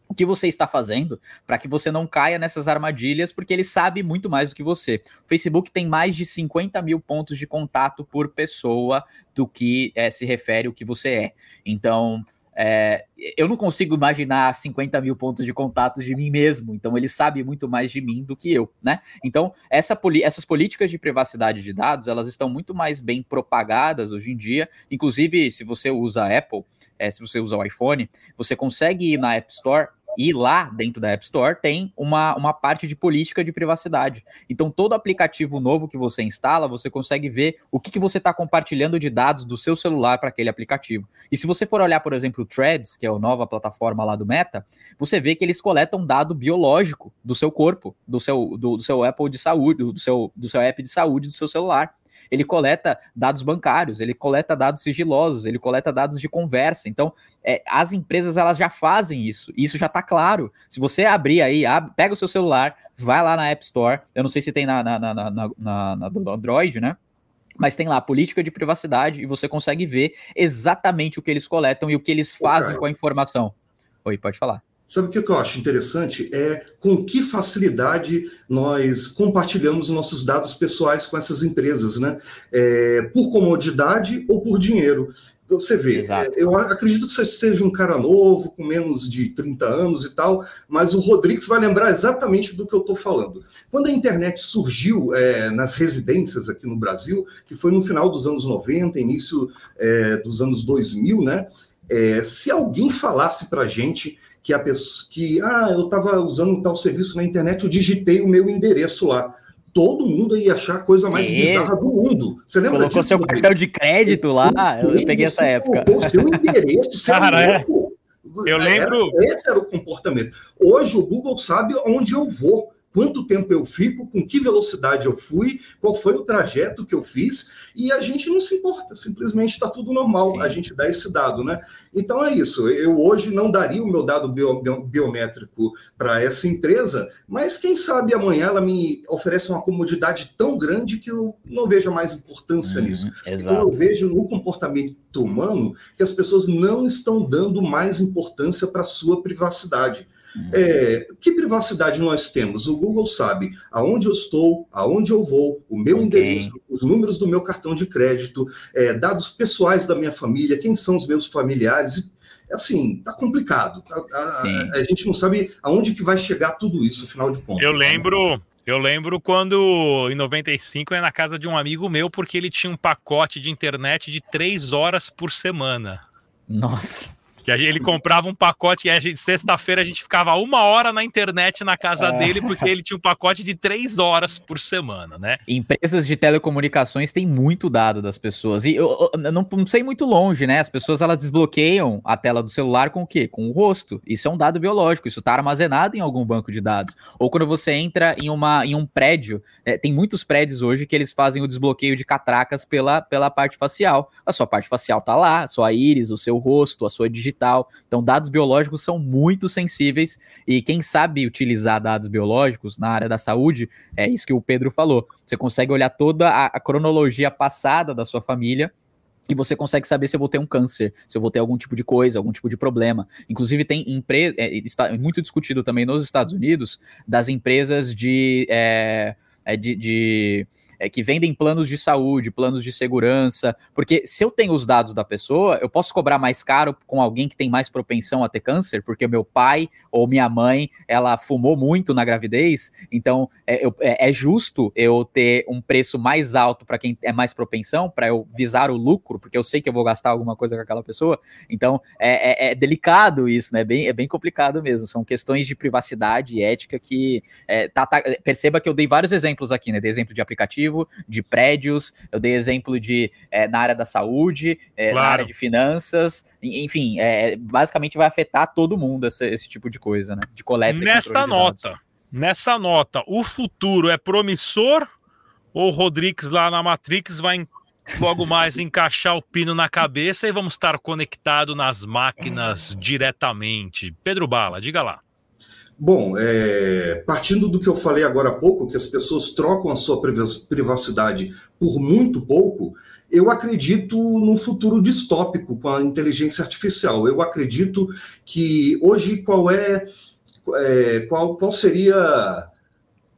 o que você está fazendo para que você não caia nessas armadilhas, porque ele sabe muito mais do que você. O Facebook tem mais de 50 mil pontos de contato por pessoa do que é, se refere o que você é. Então, é, eu não consigo imaginar 50 mil pontos de contatos de mim mesmo, então ele sabe muito mais de mim do que eu, né? Então, essa essas políticas de privacidade de dados, elas estão muito mais bem propagadas hoje em dia, inclusive se você usa Apple, é, se você usa o iPhone, você consegue ir na App Store e lá dentro da App Store tem uma, uma parte de política de privacidade. Então, todo aplicativo novo que você instala, você consegue ver o que, que você está compartilhando de dados do seu celular para aquele aplicativo. E se você for olhar, por exemplo, o Threads, que é a nova plataforma lá do Meta, você vê que eles coletam dado biológico do seu corpo, do seu, do, do seu Apple de saúde, do seu, do seu app de saúde do seu celular ele coleta dados bancários, ele coleta dados sigilosos, ele coleta dados de conversa. Então, é, as empresas elas já fazem isso. Isso já está claro. Se você abrir aí, abre, pega o seu celular, vai lá na App Store. Eu não sei se tem na, na, na, na, na, na do Android, né? mas tem lá política de privacidade e você consegue ver exatamente o que eles coletam e o que eles fazem com a informação. Oi, pode falar. Sabe o que eu acho interessante? É com que facilidade nós compartilhamos nossos dados pessoais com essas empresas, né? É, por comodidade ou por dinheiro. Você vê, Exato. eu acredito que você seja um cara novo, com menos de 30 anos e tal, mas o Rodrigues vai lembrar exatamente do que eu estou falando. Quando a internet surgiu é, nas residências aqui no Brasil, que foi no final dos anos 90, início é, dos anos 2000, né? É, se alguém falasse para a gente que a pessoa que ah, eu estava usando tal serviço na internet, eu digitei o meu endereço lá todo mundo ia achar a coisa mais bizarra do mundo. Você lembra Colocou disso? seu cartão de crédito lá? Eu, peguei essa época. O seu endereço, Cara, é. Eu lembro. Era, esse era o comportamento. Hoje o Google sabe onde eu vou quanto tempo eu fico, com que velocidade eu fui, qual foi o trajeto que eu fiz, e a gente não se importa, simplesmente está tudo normal, Sim. a gente dá esse dado, né? Então é isso, eu hoje não daria o meu dado bio, biométrico para essa empresa, mas quem sabe amanhã ela me oferece uma comodidade tão grande que eu não veja mais importância uhum, nisso. Exato. Então eu vejo no comportamento humano que as pessoas não estão dando mais importância para a sua privacidade. É, que privacidade nós temos? O Google sabe aonde eu estou, aonde eu vou, o meu okay. endereço, os números do meu cartão de crédito, é, dados pessoais da minha família, quem são os meus familiares. Assim, tá complicado. A, a, a, gente não sabe aonde que vai chegar tudo isso, afinal de contas. Eu lembro, eu lembro quando, em 95, eu ia na casa de um amigo meu, porque ele tinha um pacote de internet de três horas por semana. Nossa. Que ele comprava um pacote e sexta-feira a gente ficava uma hora na internet na casa é. dele, porque ele tinha um pacote de três horas por semana, né? Empresas de telecomunicações têm muito dado das pessoas. E eu, eu não, não, sei muito longe, né? As pessoas elas desbloqueiam a tela do celular com o quê? Com o rosto. Isso é um dado biológico, isso está armazenado em algum banco de dados. Ou quando você entra em, uma, em um prédio, é, tem muitos prédios hoje que eles fazem o desbloqueio de catracas pela, pela parte facial. A sua parte facial tá lá, a sua íris, o seu rosto, a sua digital digital. Então, dados biológicos são muito sensíveis e quem sabe utilizar dados biológicos na área da saúde, é isso que o Pedro falou. Você consegue olhar toda a, a cronologia passada da sua família e você consegue saber se eu vou ter um câncer, se eu vou ter algum tipo de coisa, algum tipo de problema. Inclusive, tem empresa, é, está muito discutido também nos Estados Unidos, das empresas de, é, é de, de é, que vendem planos de saúde, planos de segurança, porque se eu tenho os dados da pessoa, eu posso cobrar mais caro com alguém que tem mais propensão a ter câncer, porque meu pai ou minha mãe, ela fumou muito na gravidez, então é, eu, é, é justo eu ter um preço mais alto para quem é mais propensão, para eu visar o lucro, porque eu sei que eu vou gastar alguma coisa com aquela pessoa, então é, é, é delicado isso, né? Bem, é bem complicado mesmo, são questões de privacidade e ética que é, tá, tá, perceba que eu dei vários exemplos aqui, né? Dei exemplo de aplicativo de prédios, eu dei exemplo de é, na área da saúde, é, claro. na área de finanças, enfim, é, basicamente vai afetar todo mundo esse, esse tipo de coisa, né? De coleta. Nessa nota, nessa nota, o futuro é promissor ou o Rodrigues lá na Matrix vai logo mais encaixar o pino na cabeça e vamos estar conectado nas máquinas diretamente. Pedro Bala, diga lá. Bom, é, partindo do que eu falei agora há pouco, que as pessoas trocam a sua privacidade por muito pouco, eu acredito num futuro distópico com a inteligência artificial. Eu acredito que hoje qual é, é qual, qual seria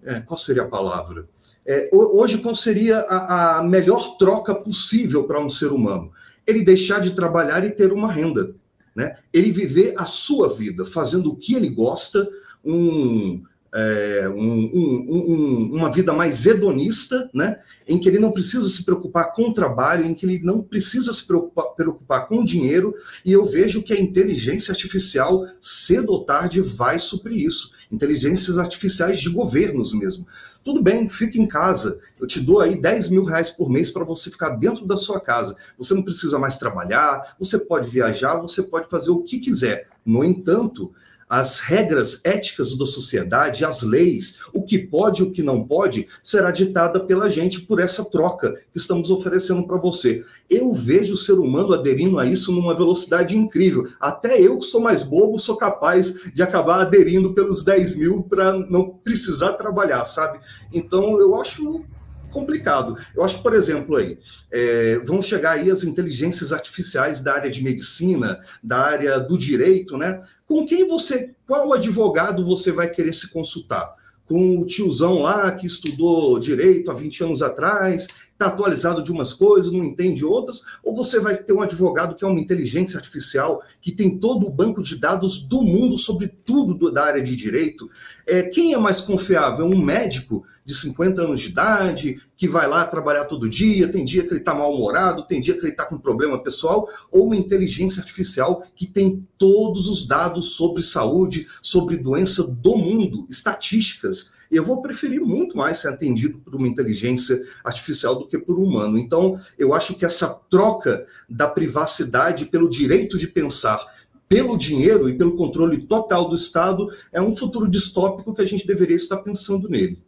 é, qual seria a palavra? É, hoje qual seria a, a melhor troca possível para um ser humano? Ele deixar de trabalhar e ter uma renda. Né? Ele viver a sua vida, fazendo o que ele gosta, um, é, um, um, uma vida mais hedonista, né? em que ele não precisa se preocupar com o trabalho, em que ele não precisa se preocupar, preocupar com o dinheiro, e eu vejo que a inteligência artificial, cedo ou tarde, vai suprir isso. Inteligências artificiais de governos mesmo. Tudo bem, fique em casa. Eu te dou aí 10 mil reais por mês para você ficar dentro da sua casa. Você não precisa mais trabalhar, você pode viajar, você pode fazer o que quiser. No entanto, as regras éticas da sociedade, as leis, o que pode e o que não pode, será ditada pela gente por essa troca que estamos oferecendo para você. Eu vejo o ser humano aderindo a isso numa velocidade incrível. Até eu, que sou mais bobo, sou capaz de acabar aderindo pelos 10 mil para não precisar trabalhar, sabe? Então, eu acho complicado. Eu acho, por exemplo, aí, é, vão chegar aí as inteligências artificiais da área de medicina, da área do direito, né? Com quem você, qual advogado você vai querer se consultar? Com o tiozão lá que estudou direito há 20 anos atrás, está atualizado de umas coisas, não entende outras, ou você vai ter um advogado que é uma inteligência artificial, que tem todo o banco de dados do mundo sobre tudo do, da área de direito. É, quem é mais confiável? Um médico de 50 anos de idade, que vai lá trabalhar todo dia, tem dia que ele está mal-humorado, tem dia que ele está com problema pessoal, ou uma inteligência artificial que tem todos os dados sobre saúde, sobre doença do mundo, estatísticas. Eu vou preferir muito mais ser atendido por uma inteligência artificial do que por um humano. Então, eu acho que essa troca da privacidade pelo direito de pensar pelo dinheiro e pelo controle total do Estado é um futuro distópico que a gente deveria estar pensando nele.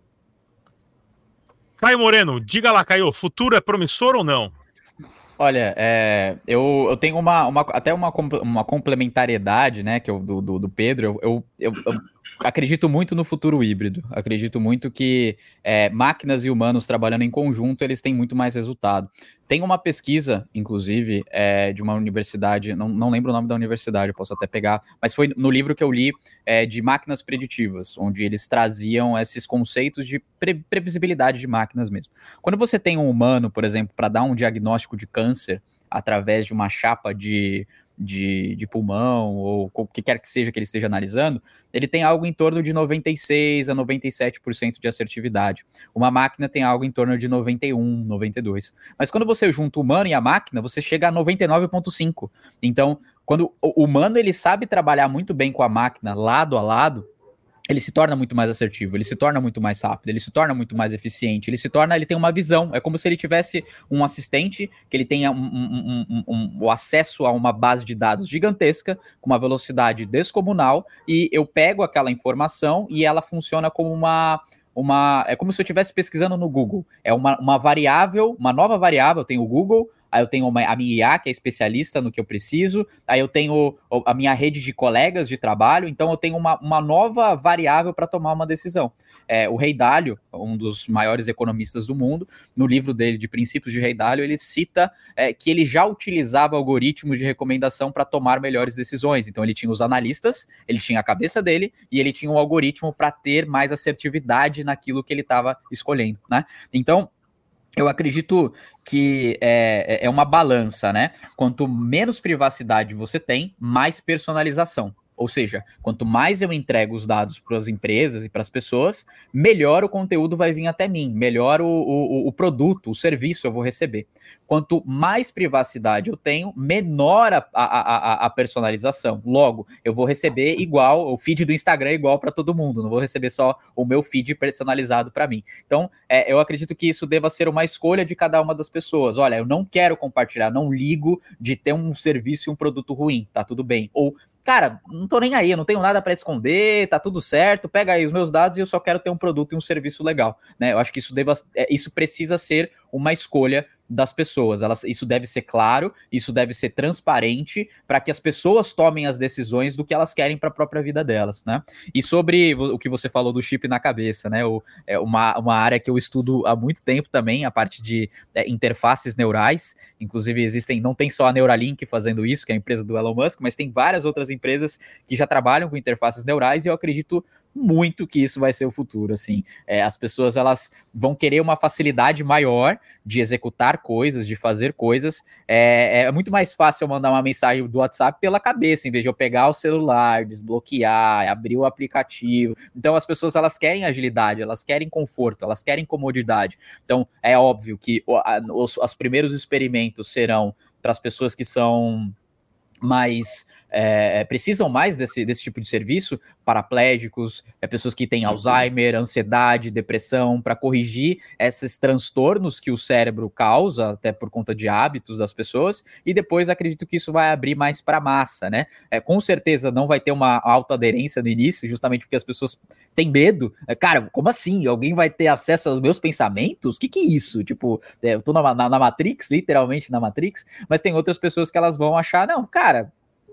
Caio Moreno, diga lá, Caio, futuro é promissor ou não? Olha, é, eu, eu tenho uma, uma, até uma, uma complementariedade, né, que eu, do, do, do Pedro. Eu, eu, eu, acredito muito no futuro híbrido. Acredito muito que é, máquinas e humanos trabalhando em conjunto, eles têm muito mais resultado. Tem uma pesquisa, inclusive, é, de uma universidade, não, não lembro o nome da universidade, posso até pegar, mas foi no livro que eu li é, de máquinas preditivas, onde eles traziam esses conceitos de pre previsibilidade de máquinas mesmo. Quando você tem um humano, por exemplo, para dar um diagnóstico de câncer através de uma chapa de de, de pulmão ou o que quer que seja que ele esteja analisando, ele tem algo em torno de 96 a 97% de assertividade. Uma máquina tem algo em torno de 91, 92. Mas quando você junta o humano e a máquina, você chega a 99.5. Então, quando o humano ele sabe trabalhar muito bem com a máquina lado a lado, ele se torna muito mais assertivo, ele se torna muito mais rápido, ele se torna muito mais eficiente, ele se torna, ele tem uma visão. É como se ele tivesse um assistente que ele tenha um, um, um, o acesso a uma base de dados gigantesca, com uma velocidade descomunal, e eu pego aquela informação e ela funciona como uma. Uma, é como se eu estivesse pesquisando no Google. É uma, uma variável, uma nova variável, tem o Google, aí eu tenho uma, a minha IA, que é especialista no que eu preciso, aí eu tenho a minha rede de colegas de trabalho, então eu tenho uma, uma nova variável para tomar uma decisão. É, o Rei Dalio, um dos maiores economistas do mundo, no livro dele de Princípios de Rei Dalio, ele cita é, que ele já utilizava algoritmos de recomendação para tomar melhores decisões. Então ele tinha os analistas, ele tinha a cabeça dele e ele tinha um algoritmo para ter mais assertividade naquilo que ele estava escolhendo, né? Então, eu acredito que é, é, é uma balança, né? Quanto menos privacidade você tem, mais personalização. Ou seja, quanto mais eu entrego os dados para as empresas e para as pessoas, melhor o conteúdo vai vir até mim, melhor o, o, o, produto, o serviço eu vou receber. Quanto mais privacidade eu tenho, menor a, a, a, a personalização. Logo, eu vou receber igual, o feed do Instagram é igual para todo mundo, não vou receber só o meu feed personalizado para mim. Então, é, eu acredito que isso deva ser uma escolha de cada uma das pessoas. Olha, eu não quero compartilhar, não ligo de ter um serviço e um produto ruim, tá tudo bem. Ou cara, não tô nem aí, eu não tenho nada para esconder, tá tudo certo, pega aí os meus dados e eu só quero ter um produto e um serviço legal, né? Eu acho que isso deva, é, isso precisa ser uma escolha das pessoas. Elas, isso deve ser claro, isso deve ser transparente para que as pessoas tomem as decisões do que elas querem para a própria vida delas, né? E sobre o que você falou do chip na cabeça, né? O, é uma, uma área que eu estudo há muito tempo também, a parte de é, interfaces neurais. Inclusive, existem, não tem só a Neuralink fazendo isso, que é a empresa do Elon Musk, mas tem várias outras empresas que já trabalham com interfaces neurais e eu acredito muito que isso vai ser o futuro, assim. É, as pessoas, elas vão querer uma facilidade maior de executar coisas, de fazer coisas. É, é muito mais fácil eu mandar uma mensagem do WhatsApp pela cabeça, em vez de eu pegar o celular, desbloquear, abrir o aplicativo. Então, as pessoas, elas querem agilidade, elas querem conforto, elas querem comodidade. Então, é óbvio que os, os primeiros experimentos serão para as pessoas que são mais é, é, precisam mais desse, desse tipo de serviço, paraplégicos, é, pessoas que têm Alzheimer, ansiedade, depressão, para corrigir esses transtornos que o cérebro causa, até por conta de hábitos das pessoas, e depois acredito que isso vai abrir mais para a massa, né? É, com certeza não vai ter uma alta aderência no início, justamente porque as pessoas têm medo. É, cara, como assim? Alguém vai ter acesso aos meus pensamentos? O que, que é isso? Tipo, é, eu tô na, na, na Matrix, literalmente na Matrix, mas tem outras pessoas que elas vão achar, não, cara,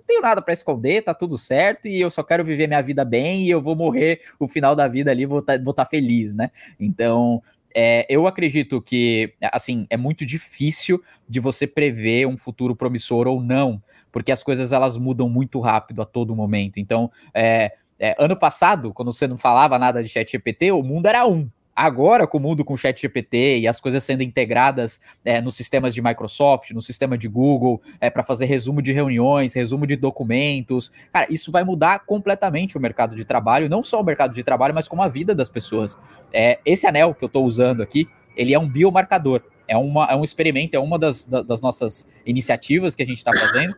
tenho nada para esconder, tá tudo certo e eu só quero viver minha vida bem e eu vou morrer o final da vida ali, vou estar tá, tá feliz, né? Então, é, eu acredito que, assim, é muito difícil de você prever um futuro promissor ou não, porque as coisas elas mudam muito rápido a todo momento. Então, é, é, ano passado, quando você não falava nada de chat GPT, o mundo era um. Agora, com o mundo com o chat GPT e as coisas sendo integradas é, nos sistemas de Microsoft, no sistema de Google, é, para fazer resumo de reuniões, resumo de documentos, cara, isso vai mudar completamente o mercado de trabalho, não só o mercado de trabalho, mas como a vida das pessoas. É, esse anel que eu estou usando aqui, ele é um biomarcador. É, uma, é um experimento, é uma das, das nossas iniciativas que a gente está fazendo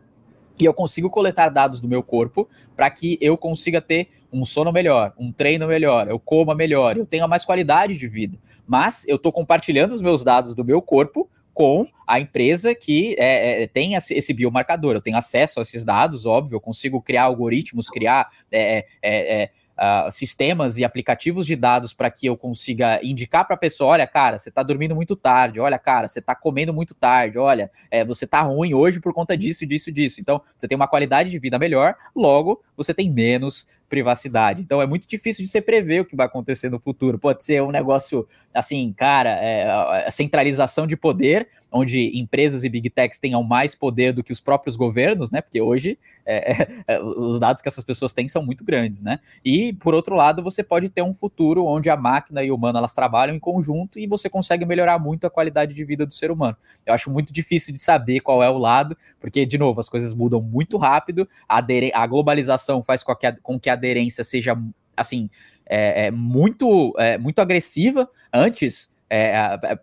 e eu consigo coletar dados do meu corpo para que eu consiga ter um sono melhor, um treino melhor, eu coma melhor, eu tenha mais qualidade de vida. Mas eu estou compartilhando os meus dados do meu corpo com a empresa que é, é, tem esse biomarcador. Eu tenho acesso a esses dados, óbvio, eu consigo criar algoritmos, criar é, é, é uh, sistemas e aplicativos de dados para que eu consiga indicar para a pessoa: olha, cara, você está dormindo muito tarde, olha, cara, você está comendo muito tarde, olha, é, você está ruim hoje por conta disso, disso, disso. Então, você tem uma qualidade de vida melhor, logo você tem menos privacidade. Então é muito difícil de você prever o que vai acontecer no futuro. Pode ser um negócio assim, cara, é, a centralização de poder, onde empresas e big techs tenham mais poder do que os próprios governos, né? Porque hoje é, é, é, os dados que essas pessoas têm são muito grandes, né? E por outro lado, você pode ter um futuro onde a máquina e o humano elas trabalham em conjunto e você consegue melhorar muito a qualidade de vida do ser humano. Eu acho muito difícil de saber qual é o lado, porque de novo as coisas mudam muito rápido, a, a globalização faz com que a, com que a aderência seja assim é, é muito é, muito agressiva. Antes, é, é,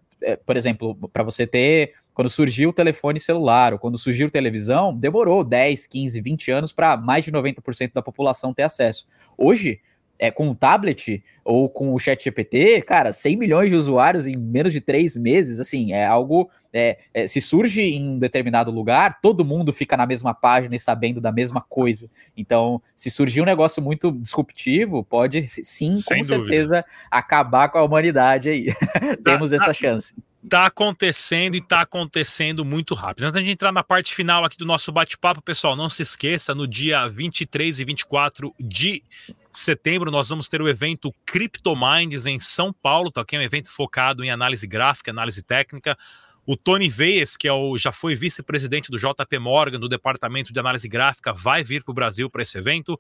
por exemplo, para você ter quando surgiu o telefone celular ou quando surgiu televisão, demorou 10, 15, 20 anos para mais de 90% da população ter acesso. Hoje, é, com o tablet ou com o chat GPT, cara, 100 milhões de usuários em menos de três meses, assim, é algo. É, é, se surge em um determinado lugar, todo mundo fica na mesma página e sabendo da mesma coisa. Então, se surgir um negócio muito disruptivo, pode sim, Sem com dúvida. certeza, acabar com a humanidade aí. Temos essa chance tá acontecendo e tá acontecendo muito rápido. Antes de entrar na parte final aqui do nosso bate-papo, pessoal, não se esqueça, no dia 23 e 24 de setembro nós vamos ter o evento CryptoMinds em São Paulo, tá aqui é um evento focado em análise gráfica, análise técnica. O Tony Veias, que é o, já foi vice-presidente do JP Morgan, do Departamento de Análise Gráfica, vai vir para o Brasil para esse evento.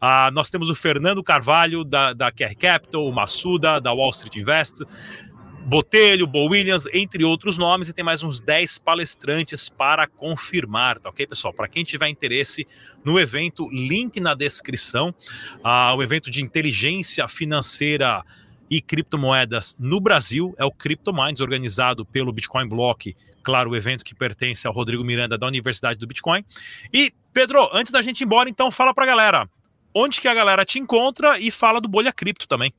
Ah, nós temos o Fernando Carvalho, da, da QR Capital, o Massuda, da Wall Street Invest, Botelho, Bo Williams, entre outros nomes, e tem mais uns 10 palestrantes para confirmar, tá ok, pessoal? Para quem tiver interesse no evento, link na descrição. Ah, o evento de inteligência financeira e criptomoedas no Brasil é o CryptoMinds, organizado pelo Bitcoin Block, claro, o evento que pertence ao Rodrigo Miranda da Universidade do Bitcoin. E, Pedro, antes da gente ir embora, então, fala para a galera onde que a galera te encontra e fala do Bolha Cripto também.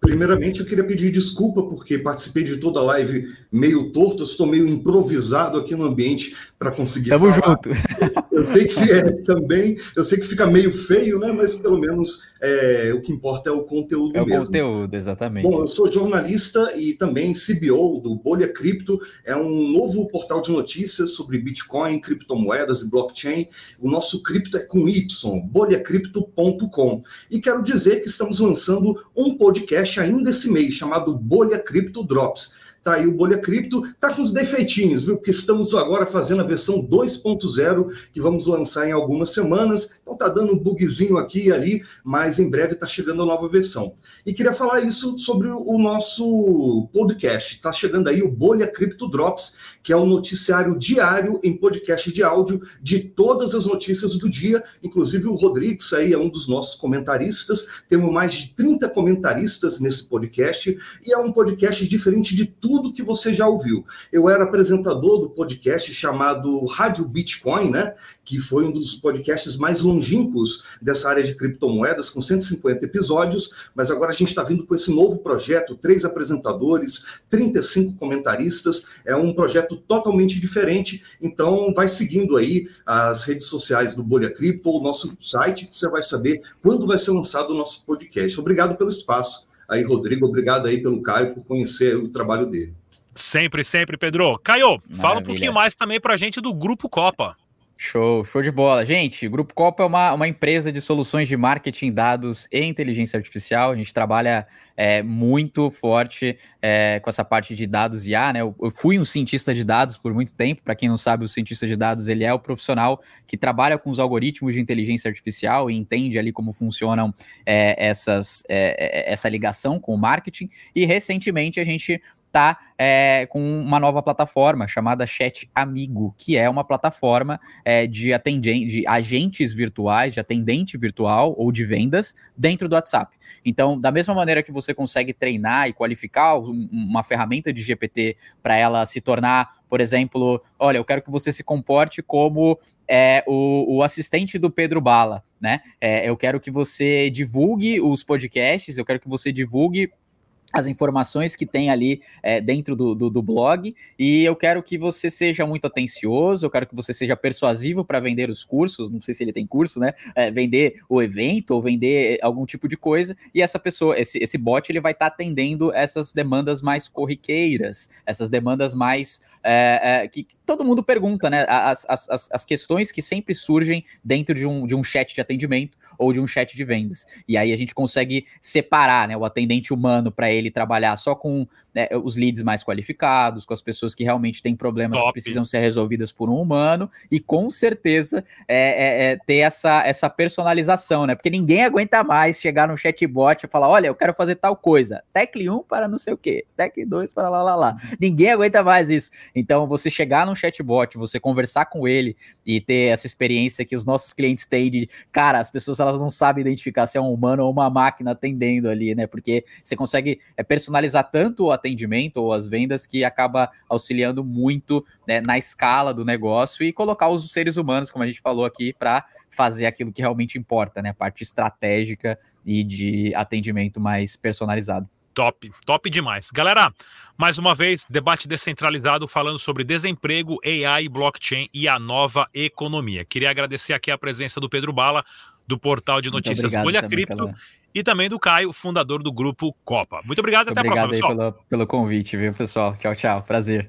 Primeiramente, eu queria pedir desculpa porque participei de toda a live meio torto, estou meio improvisado aqui no ambiente para conseguir Tamo falar. junto. Eu sei que é, também, eu sei que fica meio feio, né? Mas pelo menos é, o que importa é o conteúdo é mesmo. O conteúdo, exatamente. Bom, eu sou jornalista e também CBO do Bolha Cripto, é um novo portal de notícias sobre Bitcoin, criptomoedas e blockchain. O nosso cripto é com Y, bolhacripto.com. E quero dizer que estamos lançando um podcast ainda esse mês chamado Bolha Cripto Drops Tá aí o Bolha Cripto, tá com os defeitinhos, viu? Porque estamos agora fazendo a versão 2.0 que vamos lançar em algumas semanas. Então tá dando um bugzinho aqui e ali, mas em breve tá chegando a nova versão. E queria falar isso sobre o nosso podcast. Tá chegando aí o Bolha Cripto Drops, que é o um noticiário diário em podcast de áudio de todas as notícias do dia, inclusive o Rodrigues aí é um dos nossos comentaristas. Temos mais de 30 comentaristas nesse podcast e é um podcast diferente de tudo tudo que você já ouviu. Eu era apresentador do podcast chamado Rádio Bitcoin, né? Que foi um dos podcasts mais longínquos dessa área de criptomoedas, com 150 episódios, mas agora a gente está vindo com esse novo projeto, três apresentadores, 35 comentaristas, é um projeto totalmente diferente, então vai seguindo aí as redes sociais do Bolha Cripto o nosso site, que você vai saber quando vai ser lançado o nosso podcast. Obrigado pelo espaço. Aí, Rodrigo, obrigado aí pelo Caio por conhecer o trabalho dele. Sempre, sempre, Pedro. Caio, Maravilha. fala um pouquinho mais também para a gente do Grupo Copa. Show, show de bola. Gente, o Grupo Copa é uma, uma empresa de soluções de marketing, dados e inteligência artificial. A gente trabalha é, muito forte é, com essa parte de dados IA, né? Eu, eu, fui um cientista de dados por muito tempo. Para quem não sabe, o cientista de dados ele é o profissional que trabalha com os algoritmos de inteligência artificial e entende ali como funcionam é, essas, é, é, essa ligação com o marketing. E recentemente a gente está é, com uma nova plataforma chamada Chat Amigo, que é uma plataforma é, de, de agentes virtuais, de atendente virtual ou de vendas dentro do WhatsApp. Então, da mesma maneira que você consegue treinar e qualificar uma ferramenta de GPT para ela se tornar, por exemplo, olha, eu quero que você se comporte como é, o, o assistente do Pedro Bala, né? É, eu quero que você divulgue os podcasts, eu quero que você divulgue as informações que tem ali é, dentro do, do, do, blog e eu quero que você seja muito atencioso, eu quero que você seja persuasivo para vender os cursos, não sei se ele tem curso, né? É, vender o evento ou vender algum tipo de coisa e essa pessoa, esse, esse bot, ele vai estar tá atendendo essas demandas mais corriqueiras, essas demandas mais é, que, que, todo mundo pergunta, né? As, as, as questões que sempre surgem dentro de um, de um chat de atendimento ou de um chat de vendas. E aí a gente consegue separar né, o atendente humano para ele trabalhar só com né, os leads mais qualificados, com as pessoas que realmente têm problemas Top. que precisam ser resolvidas por um humano, e com certeza é, é, é, ter essa, essa personalização, né? Porque ninguém aguenta mais chegar no chatbot e falar: olha, eu quero fazer tal coisa. Tec 1 para não sei o quê, Tec 2 para lá lá lá. Ninguém aguenta mais isso. Então, você chegar no chatbot, você conversar com ele e ter essa experiência que os nossos clientes têm de, cara, as pessoas elas não sabem identificar se é um humano ou uma máquina atendendo ali, né? Porque você consegue é, personalizar tanto o atendimento ou as vendas que acaba auxiliando muito né, na escala do negócio e colocar os seres humanos, como a gente falou aqui, para fazer aquilo que realmente importa, né? Parte estratégica e de atendimento mais personalizado. Top, top demais. Galera, mais uma vez, debate descentralizado falando sobre desemprego, AI, blockchain e a nova economia. Queria agradecer aqui a presença do Pedro Bala, do portal de notícias Bolha Cripto, pela... e também do Caio, fundador do grupo Copa. Muito obrigado, Muito até obrigado a próxima, pessoal. Pelo, pelo convite, viu, pessoal? Tchau, tchau. Prazer.